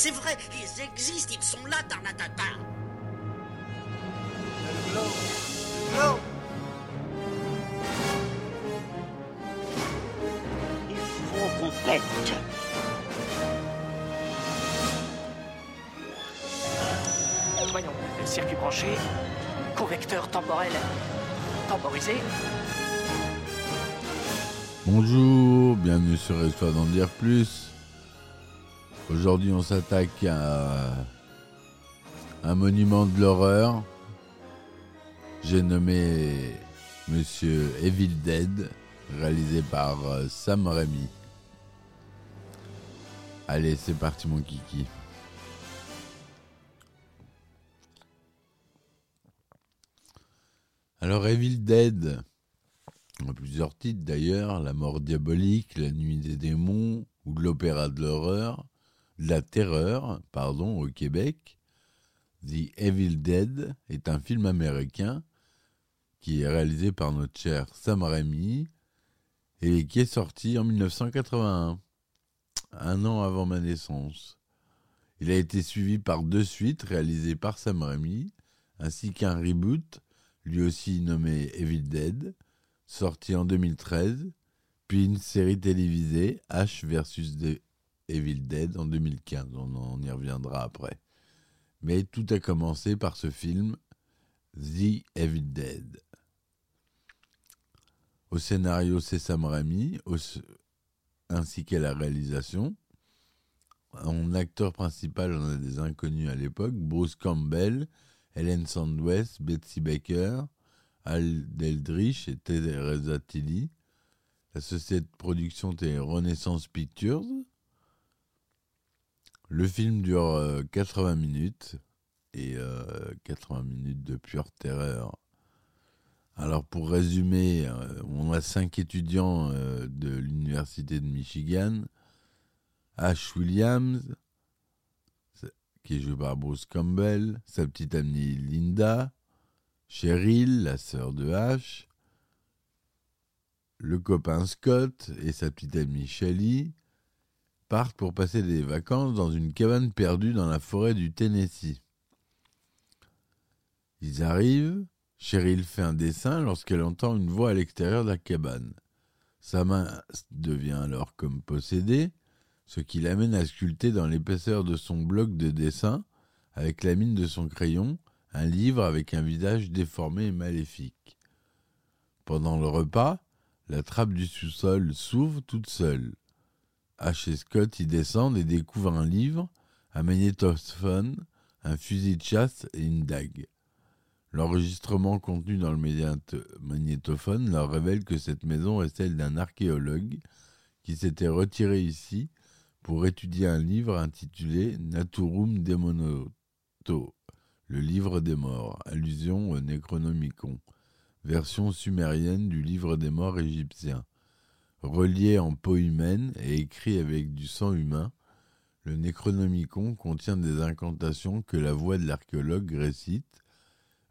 c'est vrai, ils existent, ils sont là, Tarnatata. Il faut qu'on pète. Voyons, circuit branché, convecteur temporel temporisé. Bonjour, bienvenue sur Histoire d'en dire plus. Aujourd'hui, on s'attaque à un monument de l'horreur. J'ai nommé Monsieur Evil Dead, réalisé par euh, Sam Raimi. Allez, c'est parti, mon kiki. Alors, Evil Dead, a plusieurs titres d'ailleurs, La mort diabolique, La nuit des démons ou de l'opéra de l'horreur, la terreur, pardon, au Québec. The Evil Dead est un film américain qui est réalisé par notre cher Sam Raimi et qui est sorti en 1981, un an avant ma naissance. Il a été suivi par deux suites réalisées par Sam Raimi, ainsi qu'un reboot, lui aussi nommé Evil Dead, sorti en 2013, puis une série télévisée, H versus Evil Dead, en 2015. On, en y reviendra après. Mais tout a commencé par ce film, The Evil Dead. Au scénario, c'est Sam Raimi, ainsi qu'à la réalisation. En acteur principal, on a des inconnus à l'époque, Bruce Campbell, Helen Sandwest, Betsy Baker, Al Deldrich et Teresa Tilly. La société de production était Renaissance Pictures. Le film dure euh, 80 minutes et euh, 80 minutes de pure terreur. Alors pour résumer, euh, on a cinq étudiants euh, de l'université de Michigan. Ash Williams, qui est joué par Bruce Campbell, sa petite amie Linda, Cheryl, la sœur de Ash, le copain Scott et sa petite amie Shelly partent pour passer des vacances dans une cabane perdue dans la forêt du Tennessee. Ils arrivent, Cheryl fait un dessin lorsqu'elle entend une voix à l'extérieur de la cabane. Sa main devient alors comme possédée, ce qui l'amène à sculpter dans l'épaisseur de son bloc de dessin, avec la mine de son crayon, un livre avec un visage déformé et maléfique. Pendant le repas, la trappe du sous-sol s'ouvre toute seule. H et Scott y descendent et découvrent un livre, un magnétophone, un fusil de chasse et une dague. L'enregistrement contenu dans le magnétophone leur révèle que cette maison est celle d'un archéologue qui s'était retiré ici pour étudier un livre intitulé Naturum Demonoto, le livre des morts, allusion au Necronomicon, version sumérienne du livre des morts égyptien. Relié en peau humaine et écrit avec du sang humain, le Necronomicon contient des incantations que la voix de l'archéologue récite,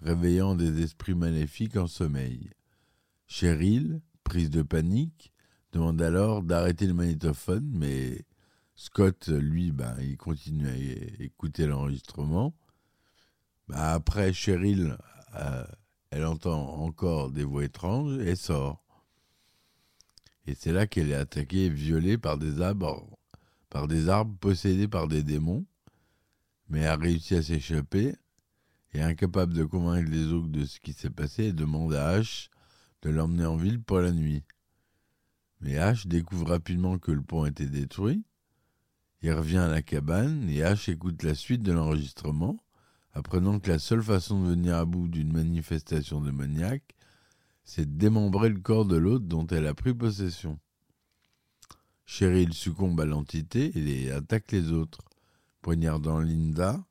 réveillant des esprits maléfiques en sommeil. Cheryl, prise de panique, demande alors d'arrêter le magnétophone, mais Scott, lui, ben, il continue à écouter l'enregistrement. Ben, après, Cheryl, euh, elle entend encore des voix étranges et sort. Et c'est là qu'elle est attaquée et violée par des arbres, par des arbres possédés par des démons, mais a réussi à s'échapper et incapable de convaincre les autres de ce qui s'est passé, elle demande à H de l'emmener en ville pour la nuit. Mais H découvre rapidement que le pont était détruit. Il revient à la cabane et H écoute la suite de l'enregistrement, apprenant que la seule façon de venir à bout d'une manifestation démoniaque, c'est démembrer le corps de l'autre dont elle a pris possession. Cheryl succombe à l'entité et attaque les autres, poignardant Linda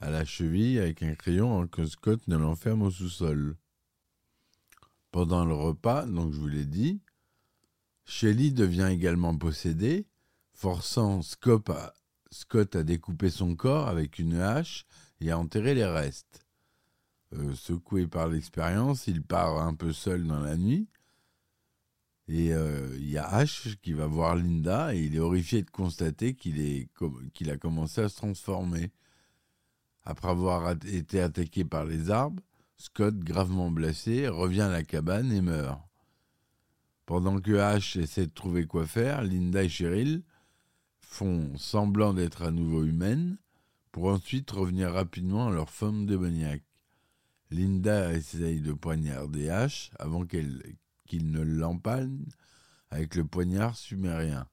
à la cheville avec un crayon que Scott ne l'enferme au sous-sol. Pendant le repas, donc je vous l'ai dit, Shelly devient également possédée, forçant Scott à découper son corps avec une hache et à enterrer les restes. Euh, secoué par l'expérience, il part un peu seul dans la nuit. Et euh, il y a Ash qui va voir Linda et il est horrifié de constater qu'il a commencé à se transformer. Après avoir été attaqué par les arbres, Scott, gravement blessé, revient à la cabane et meurt. Pendant que Ash essaie de trouver quoi faire, Linda et Cheryl font semblant d'être à nouveau humaines pour ensuite revenir rapidement à leur forme démoniaque. Linda essaye de poignarder Ash avant qu'il ne l'empalme avec le poignard sumérien.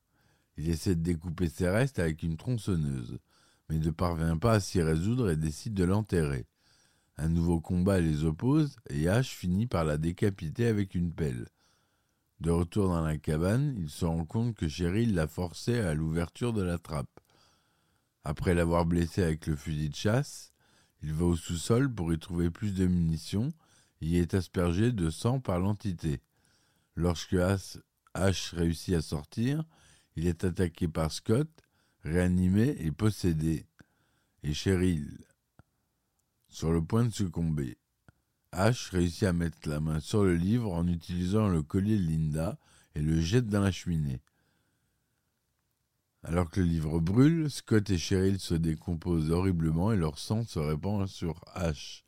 Il essaie de découper ses restes avec une tronçonneuse, mais ne parvient pas à s'y résoudre et décide de l'enterrer. Un nouveau combat les oppose et Ash finit par la décapiter avec une pelle. De retour dans la cabane, il se rend compte que Cheryl l'a forcé à l'ouverture de la trappe. Après l'avoir blessé avec le fusil de chasse, il va au sous-sol pour y trouver plus de munitions et y est aspergé de sang par l'entité. Lorsque Ash réussit à sortir, il est attaqué par Scott, réanimé et possédé, et Cheryl sur le point de succomber. Ash réussit à mettre la main sur le livre en utilisant le collier de Linda et le jette dans la cheminée. Alors que le livre brûle, Scott et Cheryl se décomposent horriblement et leur sang se répand sur Ash.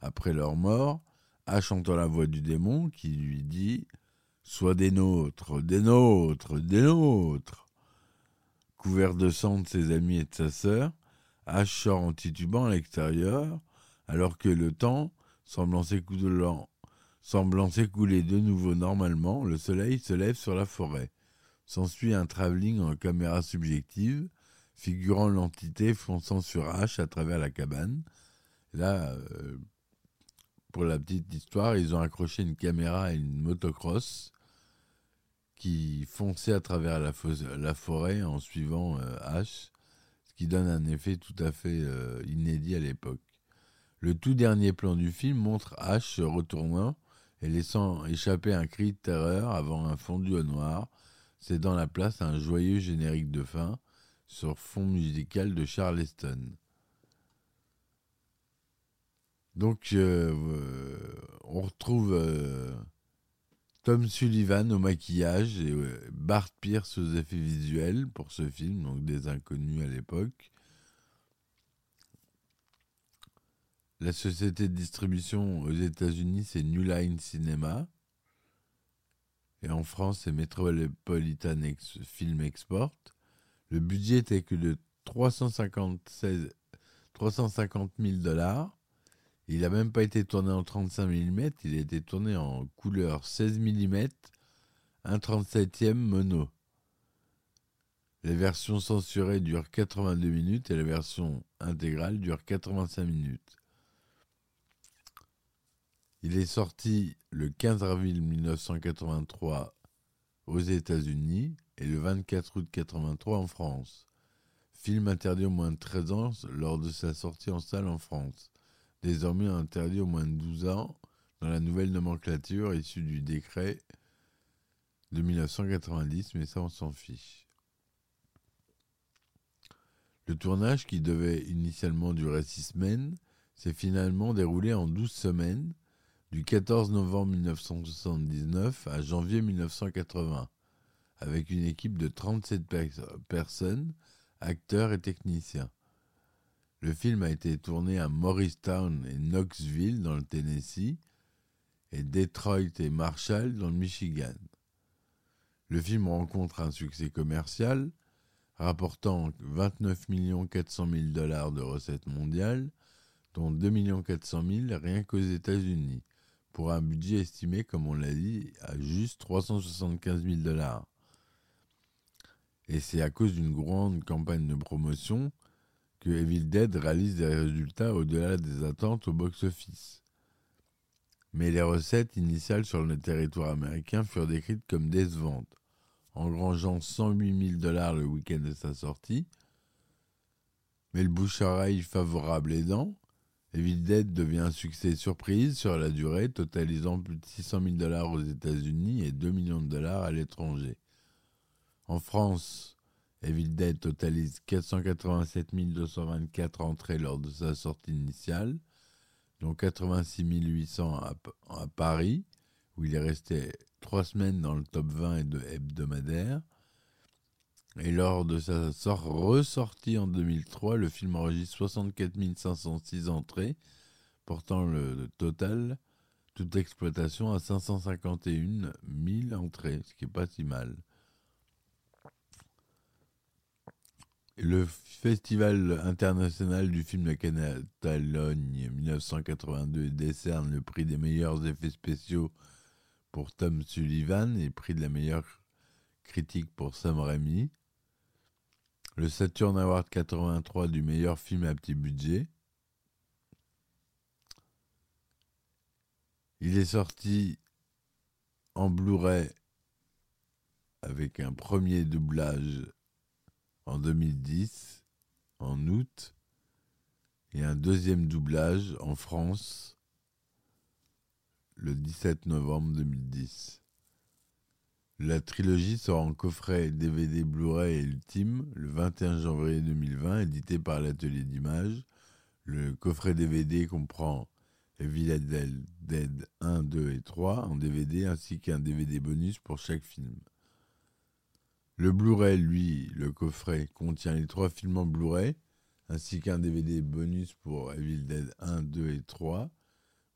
Après leur mort, Ash entend la voix du démon qui lui dit Sois des nôtres, des nôtres, des nôtres. Couvert de sang de ses amis et de sa sœur, Ash sort en titubant à l'extérieur, alors que le temps Semblant s'écouler de nouveau normalement, le soleil se lève sur la forêt. S'ensuit un travelling en caméra subjective, figurant l'entité fonçant sur H à travers la cabane. Là, euh, pour la petite histoire, ils ont accroché une caméra à une motocross qui fonçait à travers la, forêt en suivant euh, H, ce qui donne un effet tout à fait euh, inédit à l'époque. Le tout dernier plan du film montre Ash se retournant et laissant échapper un cri de terreur avant un fondu au noir, cédant la place un joyeux générique de fin sur fond musical de Charleston. Donc, euh, on retrouve euh, Tom Sullivan au maquillage et euh, Bart Pierce aux effets visuels pour ce film, donc des inconnus à l'époque. La société de distribution aux États-Unis, c'est New Line Cinema. Et en France, c'est Metropolitan Film Export. Le budget était que de 350 000 dollars. Il n'a même pas été tourné en 35 mm, il a été tourné en couleur 16 mm, 1 37e mono. Les versions censurées durent 82 minutes et la version intégrale dure 85 minutes. Il est sorti le 15 avril 1983 aux États-Unis et le 24 août 1983 en France. Film interdit au moins de 13 ans lors de sa sortie en salle en France. Désormais interdit au moins de 12 ans dans la nouvelle nomenclature issue du décret de 1990, mais ça on s'en fiche. Le tournage, qui devait initialement durer 6 semaines, s'est finalement déroulé en 12 semaines du 14 novembre 1979 à janvier 1980, avec une équipe de 37 personnes, acteurs et techniciens. Le film a été tourné à Morristown et Knoxville dans le Tennessee et Detroit et Marshall dans le Michigan. Le film rencontre un succès commercial, rapportant 29 400 000 dollars de recettes mondiales, dont 2 400 000 rien qu'aux États-Unis, pour un budget estimé, comme on l'a dit, à juste 375 000 dollars. Et c'est à cause d'une grande campagne de promotion que Evil Dead réalise des résultats au-delà des attentes au box-office. Mais les recettes initiales sur le territoire américain furent décrites comme décevantes, engrangeant 108 000 dollars le week-end de sa sortie. Mais le bouche-oreille favorable aidant, Evil Dead devient un succès surprise sur la durée, totalisant plus de 600 000 dollars aux États-Unis et 2 millions de dollars à l'étranger. En France, Evil Dead totalise 487 224 entrées lors de sa sortie initiale, dont 86 800 à, à Paris, où il est resté trois semaines dans le top 20 et de hebdomadaire. Et lors de sa sort ressortie en 2003, le film enregistre 64 506 entrées, portant le total, toute exploitation, à 551 000 entrées, ce qui n'est pas si mal. Le Festival international du film de Catalogne 1982 décerne le prix des meilleurs effets spéciaux pour Tom Sullivan et prix de la meilleure critique pour Sam Raimi. Le Saturn Award 83 du meilleur film à petit budget. Il est sorti en Blu-ray avec un premier doublage en 2010, en août, et un deuxième doublage en France le 17 novembre 2010. La trilogie sort en coffret DVD Blu-ray et Ultime le 21 janvier 2020, édité par l'atelier d'images. Le coffret DVD comprend Evil Dead 1, 2 et 3 en DVD ainsi qu'un DVD bonus pour chaque film. Le Blu-ray, lui, le coffret, contient les trois films en Blu-ray, ainsi qu'un DVD bonus pour Evil Dead 1, 2 et 3.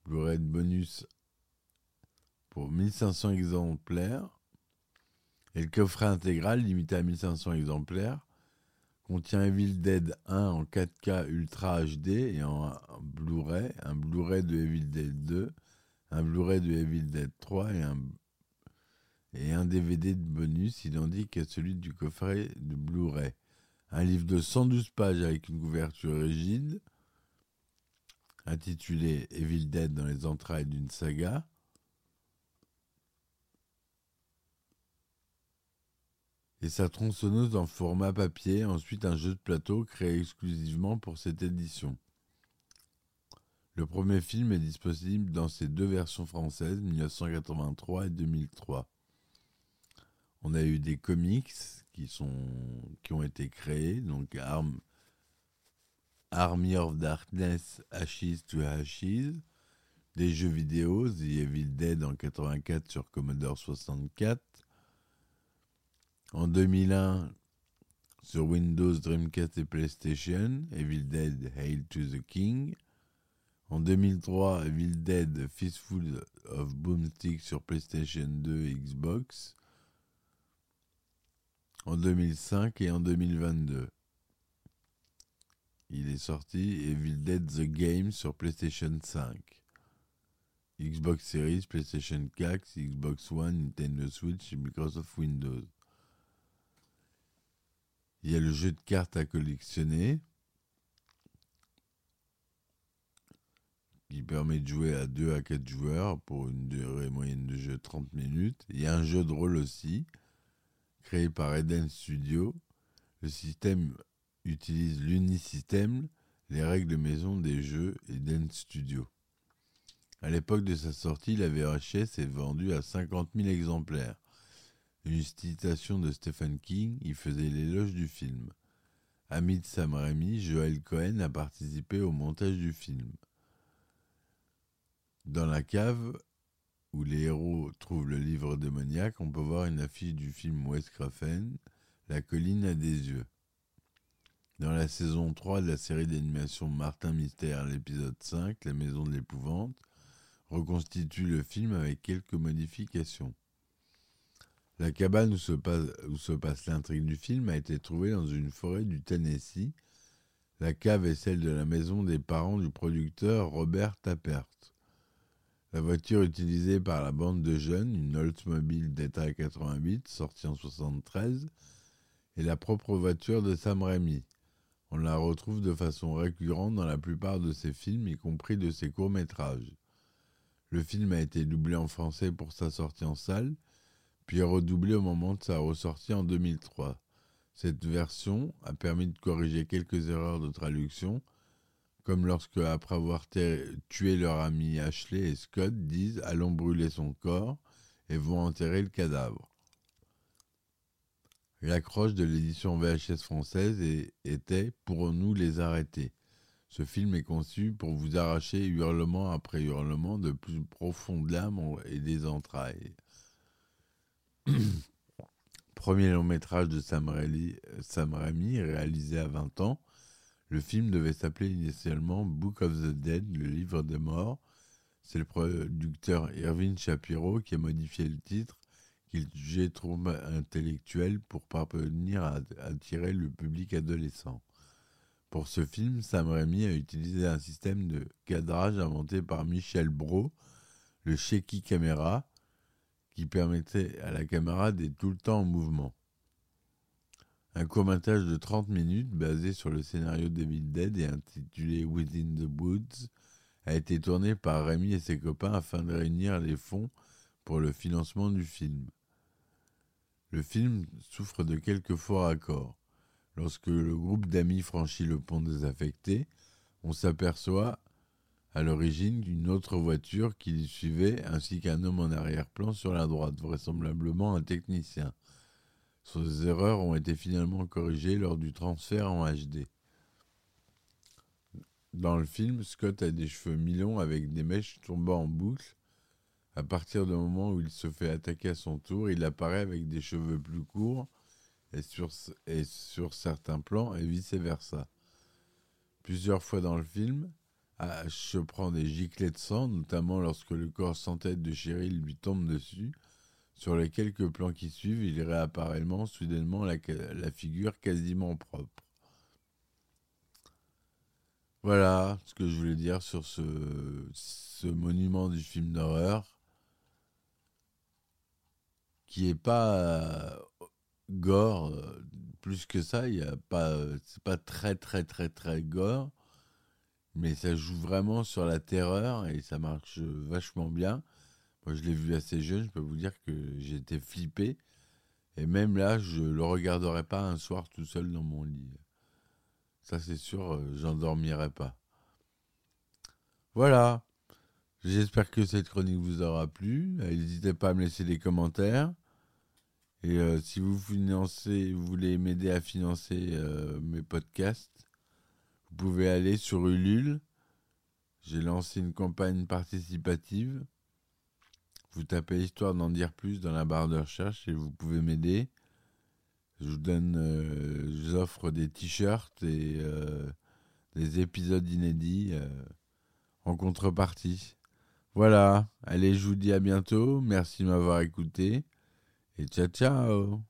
Blu-ray bonus pour 1500 exemplaires. Et le coffret intégral, limité à 1500 exemplaires, contient Evil Dead 1 en 4K Ultra HD et en Blu-ray, un Blu-ray de Evil Dead 2, un Blu-ray de Evil Dead 3 et un DVD de bonus identique à celui du coffret de Blu-ray. Un livre de 112 pages avec une couverture rigide, intitulé Evil Dead dans les entrailles d'une saga. Et sa tronçonneuse en format papier, ensuite un jeu de plateau créé exclusivement pour cette édition. Le premier film est disponible dans ses deux versions françaises, 1983 et 2003. On a eu des comics qui, sont, qui ont été créés, donc Army of Darkness, Ashes to Ashes, des jeux vidéo, The Evil Dead en 84 sur Commodore 64, en 2001 sur Windows, Dreamcast et PlayStation, Evil Dead, Hail to the King, en 2003, Evil Dead, Fistful of Boomstick sur PlayStation 2 et Xbox, en 2005 et en 2022. Il est sorti Evil Dead The Game sur PlayStation 5, Xbox Series, PlayStation 4, Xbox One, Nintendo Switch et Microsoft Windows. Il y a le jeu de cartes à collectionner qui permet de jouer à 2 à 4 joueurs pour une durée moyenne de jeu 30 minutes. Il y a un jeu de rôle aussi créé par Eden Studio. Le système utilise l'unisystème, les règles de maison des jeux Eden Studio. À l'époque de sa sortie, la VHS est vendue à 50 000 exemplaires. Une citation de Stephen King y faisait l'éloge du film. Ami de Sam Raimi, Joel Cohen a participé au montage du film. Dans la cave, où les héros trouvent le livre démoniaque, on peut voir une affiche du film Wes Craven, La colline a des yeux. Dans la saison 3 de la série d'animation Martin Mystère, l'épisode 5, La maison de l'épouvante, reconstitue le film avec quelques modifications. La cabane où se passe, l'intrigue du film a été trouvée dans une forêt du Tennessee. La cave est celle de la maison des parents du producteur Robert Tappert. La voiture utilisée par la bande de jeunes, une Oldsmobile d'état 88 sortie en 73, est la propre voiture de Sam Raimi. On la retrouve de façon récurrente dans la plupart de ses films, y compris de ses courts-métrages. Le film a été doublé en français pour sa sortie en salle, puis redoublé au moment de sa ressortie en 2003. Cette version a permis de corriger quelques erreurs de traduction, comme lorsque, après avoir tué leur ami Ashley et Scott, disent Allons brûler son corps et vont enterrer le cadavre. L'accroche de l'édition VHS française était Pourrons-nous les arrêter Ce film est conçu pour vous arracher hurlement après hurlement de plus profond de et des entrailles. Premier long métrage de Sam Raimi, Sam réalisé à 20 ans, le film devait s'appeler initialement Book of the Dead, le livre des morts. C'est le producteur Irving Shapiro qui a modifié le titre, qu'il jugeait trop intellectuel pour parvenir à attirer le public adolescent. Pour ce film, Sam Raimi a utilisé un système de cadrage inventé par Michel Brault, le shaky camera, qui permettait à la caméra d'être tout le temps en mouvement. Un court-métrage de 30 minutes basé sur le scénario d'Evil Dead et intitulé Within the Woods a été tourné par Raimi et ses copains afin de réunir les fonds pour le financement du film. Le film souffre de quelques forts accords. Lorsque le groupe d'amis franchit le pont désaffecté, on s'aperçoit à l'origine d'une autre voiture qui les suivait ainsi qu'un homme en arrière-plan sur la droite, vraisemblablement un technicien. Ces erreurs ont été finalement corrigées lors du transfert en HD. Dans le film, Scott a des cheveux mi-longs avec des mèches tombant en boucle. À partir du moment où il se fait attaquer à son tour, il apparaît avec des cheveux plus courts et sur, et sur certains plans et vice-versa. Plusieurs fois dans le film, Ash se prend des giclets de sang, notamment lorsque le corps sans tête de Cheryl lui tombe dessus. Sur les quelques plans qui suivent, il réapparaît soudainement la, figure quasiment propre. Voilà ce que je voulais dire sur ce, monument du film d'horreur qui est pas euh, gore euh, plus que ça il y a pas c'est pas très très très très gore mais ça joue vraiment sur la terreur et ça marche vachement bien. Moi je l'ai vu assez jeune je peux vous dire que j'étais flippé. Et même là je le regarderai pas un soir tout seul dans mon lit. Ça c'est sûr euh, j'endormirai pas. Voilà. J'espère que cette chronique vous aura plu. N'hésitez pas à me laisser des commentaires. Et euh, si vous financez, vous voulez m'aider à financer euh, mes podcasts, vous pouvez aller sur Ulule. J'ai lancé une campagne participative. Vous tapez histoire d'en dire plus dans la barre de recherche et vous pouvez m'aider. Je vous donne, euh, j'offre des t-shirts et euh, des épisodes inédits euh, en contrepartie. Voilà, allez, je vous dis à bientôt. Merci de m'avoir écouté. Et ciao, ciao